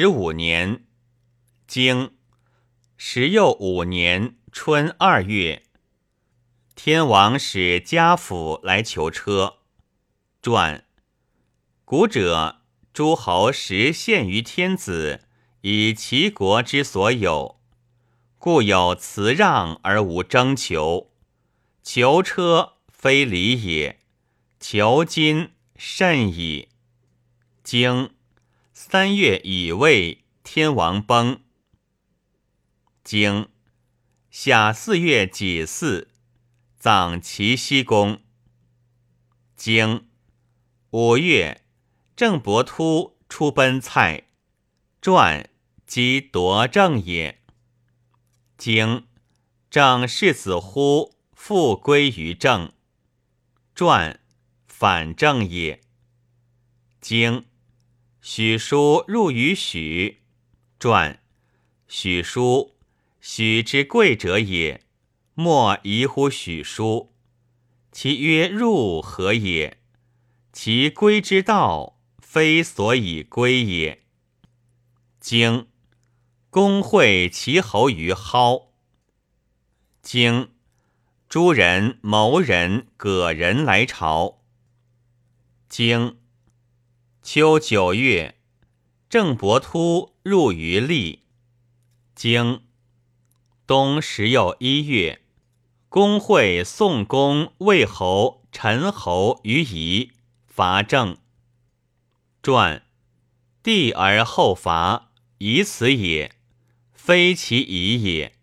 十五年，经十又五年春二月，天王使家府来求车。传古者诸侯实献于天子，以其国之所有，故有辞让而无征求。求车非礼也，求金甚矣。经三月乙未，天王崩。经夏四月己巳，葬齐僖宫。经五月，郑伯突出奔蔡。传即夺政也。经郑世子乎复归于郑。传反正也。经许叔入于许，传许叔，许之贵者也，莫疑乎许叔。其曰入何也？其归之道，非所以归也。经公会齐侯于蒿。经诸人、谋人、葛人来朝。经。秋九月，郑伯突入于厉。经冬十又一月，公会宋公、魏侯、陈侯于夷，伐郑。传帝而后伐，以此也，非其夷也。